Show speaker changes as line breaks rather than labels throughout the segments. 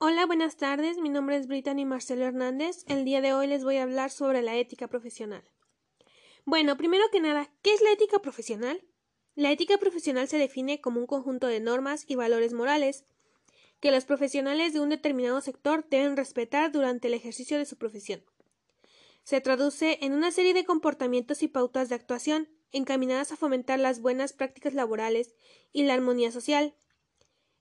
Hola, buenas tardes. Mi nombre es Brittany Marcelo Hernández. El día de hoy les voy a hablar sobre la ética profesional. Bueno, primero que nada, ¿qué es la ética profesional? La ética profesional se define como un conjunto de normas y valores morales que los profesionales de un determinado sector deben respetar durante el ejercicio de su profesión. Se traduce en una serie de comportamientos y pautas de actuación encaminadas a fomentar las buenas prácticas laborales y la armonía social,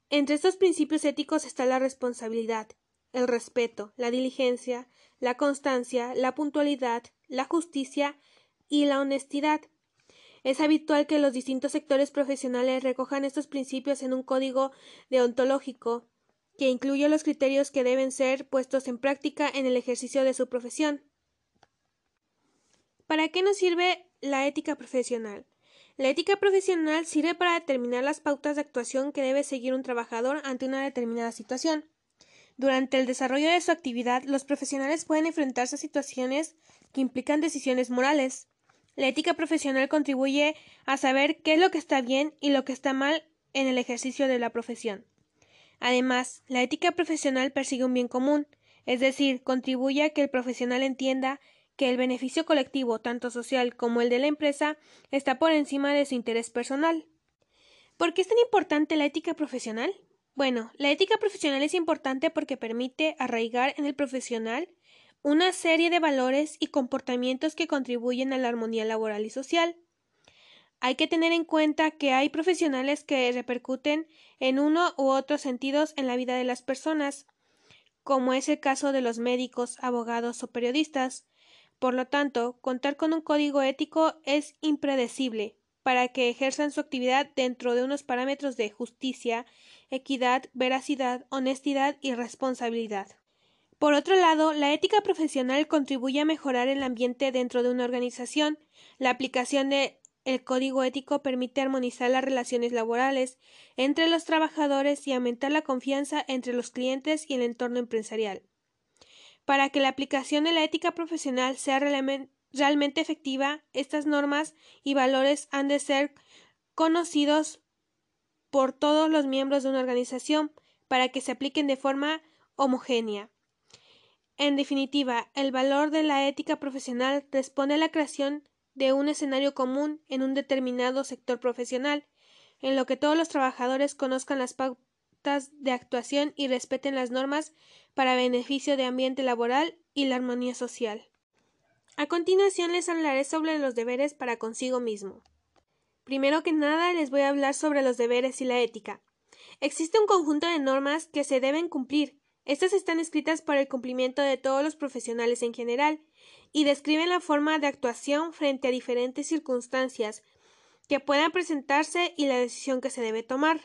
entre estos principios éticos está la responsabilidad, el respeto, la diligencia, la constancia, la puntualidad, la justicia y la honestidad. Es habitual que los distintos sectores profesionales recojan estos principios en un código deontológico que incluye los criterios que deben ser puestos en práctica en el ejercicio de su profesión. ¿Para qué nos sirve la ética profesional? La ética profesional sirve para determinar las pautas de actuación que debe seguir un trabajador ante una determinada situación. Durante el desarrollo de su actividad, los profesionales pueden enfrentarse a situaciones que implican decisiones morales. La ética profesional contribuye a saber qué es lo que está bien y lo que está mal en el ejercicio de la profesión. Además, la ética profesional persigue un bien común, es decir, contribuye a que el profesional entienda que el beneficio colectivo, tanto social como el de la empresa, está por encima de su interés personal. ¿Por qué es tan importante la ética profesional? Bueno, la ética profesional es importante porque permite arraigar en el profesional una serie de valores y comportamientos que contribuyen a la armonía laboral y social. Hay que tener en cuenta que hay profesionales que repercuten en uno u otros sentidos en la vida de las personas, como es el caso de los médicos, abogados o periodistas, por lo tanto, contar con un código ético es impredecible para que ejerzan su actividad dentro de unos parámetros de justicia, equidad, veracidad, honestidad y responsabilidad. Por otro lado, la ética profesional contribuye a mejorar el ambiente dentro de una organización. La aplicación del código ético permite armonizar las relaciones laborales entre los trabajadores y aumentar la confianza entre los clientes y el entorno empresarial. Para que la aplicación de la ética profesional sea realmente efectiva, estas normas y valores han de ser conocidos por todos los miembros de una organización para que se apliquen de forma homogénea. En definitiva, el valor de la ética profesional responde a la creación de un escenario común en un determinado sector profesional, en lo que todos los trabajadores conozcan las de actuación y respeten las normas para beneficio de ambiente laboral y la armonía social. A continuación les hablaré sobre los deberes para consigo mismo. Primero que nada les voy a hablar sobre los deberes y la ética. Existe un conjunto de normas que se deben cumplir. Estas están escritas para el cumplimiento de todos los profesionales en general y describen la forma de actuación frente a diferentes circunstancias que puedan presentarse y la decisión que se debe tomar.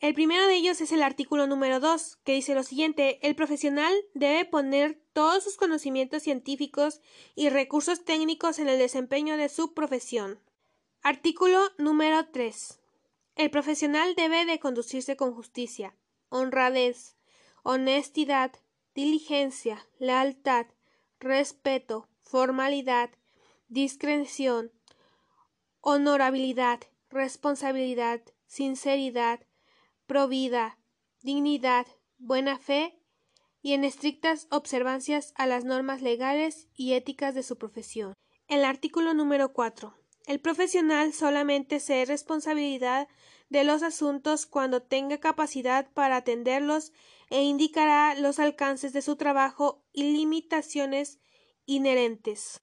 El primero de ellos es el artículo número 2, que dice lo siguiente el profesional debe poner todos sus conocimientos científicos y recursos técnicos en el desempeño de su profesión. Artículo número 3. El profesional debe de conducirse con justicia, honradez, honestidad, diligencia, lealtad, respeto, formalidad, discreción, honorabilidad, responsabilidad, sinceridad, provida, dignidad, buena fe y en estrictas observancias a las normas legales y éticas de su profesión. El artículo número 4. El profesional solamente se es responsabilidad de los asuntos cuando tenga capacidad para atenderlos e indicará los alcances de su trabajo y limitaciones inherentes.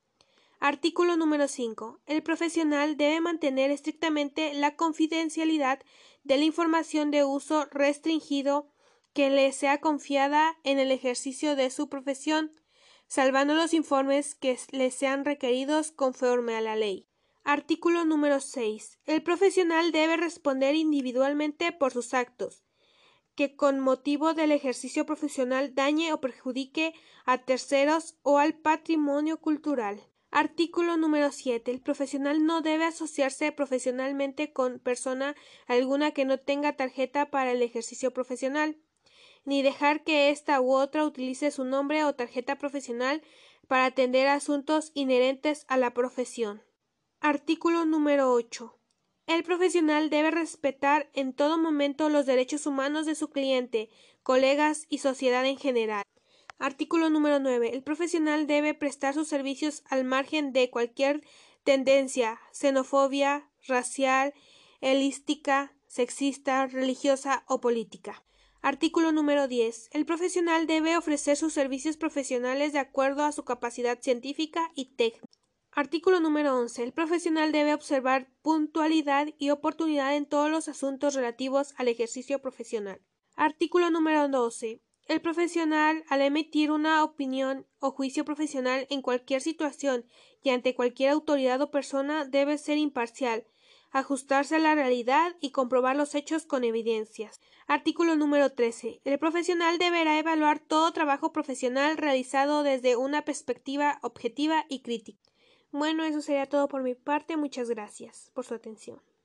Artículo número 5. El profesional debe mantener estrictamente la confidencialidad de la información de uso restringido que le sea confiada en el ejercicio de su profesión, salvando los informes que le sean requeridos conforme a la ley. Artículo número 6. El profesional debe responder individualmente por sus actos, que con motivo del ejercicio profesional dañe o perjudique a terceros o al patrimonio cultural. Artículo número 7. El profesional no debe asociarse profesionalmente con persona alguna que no tenga tarjeta para el ejercicio profesional, ni dejar que ésta u otra utilice su nombre o tarjeta profesional para atender asuntos inherentes a la profesión. Artículo número 8. El profesional debe respetar en todo momento los derechos humanos de su cliente, colegas y sociedad en general. Artículo número 9. El profesional debe prestar sus servicios al margen de cualquier tendencia, xenofobia, racial, helística, sexista, religiosa o política. Artículo número 10. El profesional debe ofrecer sus servicios profesionales de acuerdo a su capacidad científica y técnica. Artículo número 11. El profesional debe observar puntualidad y oportunidad en todos los asuntos relativos al ejercicio profesional. Artículo número 12. El profesional, al emitir una opinión o juicio profesional en cualquier situación y ante cualquier autoridad o persona, debe ser imparcial, ajustarse a la realidad y comprobar los hechos con evidencias. Artículo número 13. El profesional deberá evaluar todo trabajo profesional realizado desde una perspectiva objetiva y crítica. Bueno, eso sería todo por mi parte. Muchas gracias por su atención.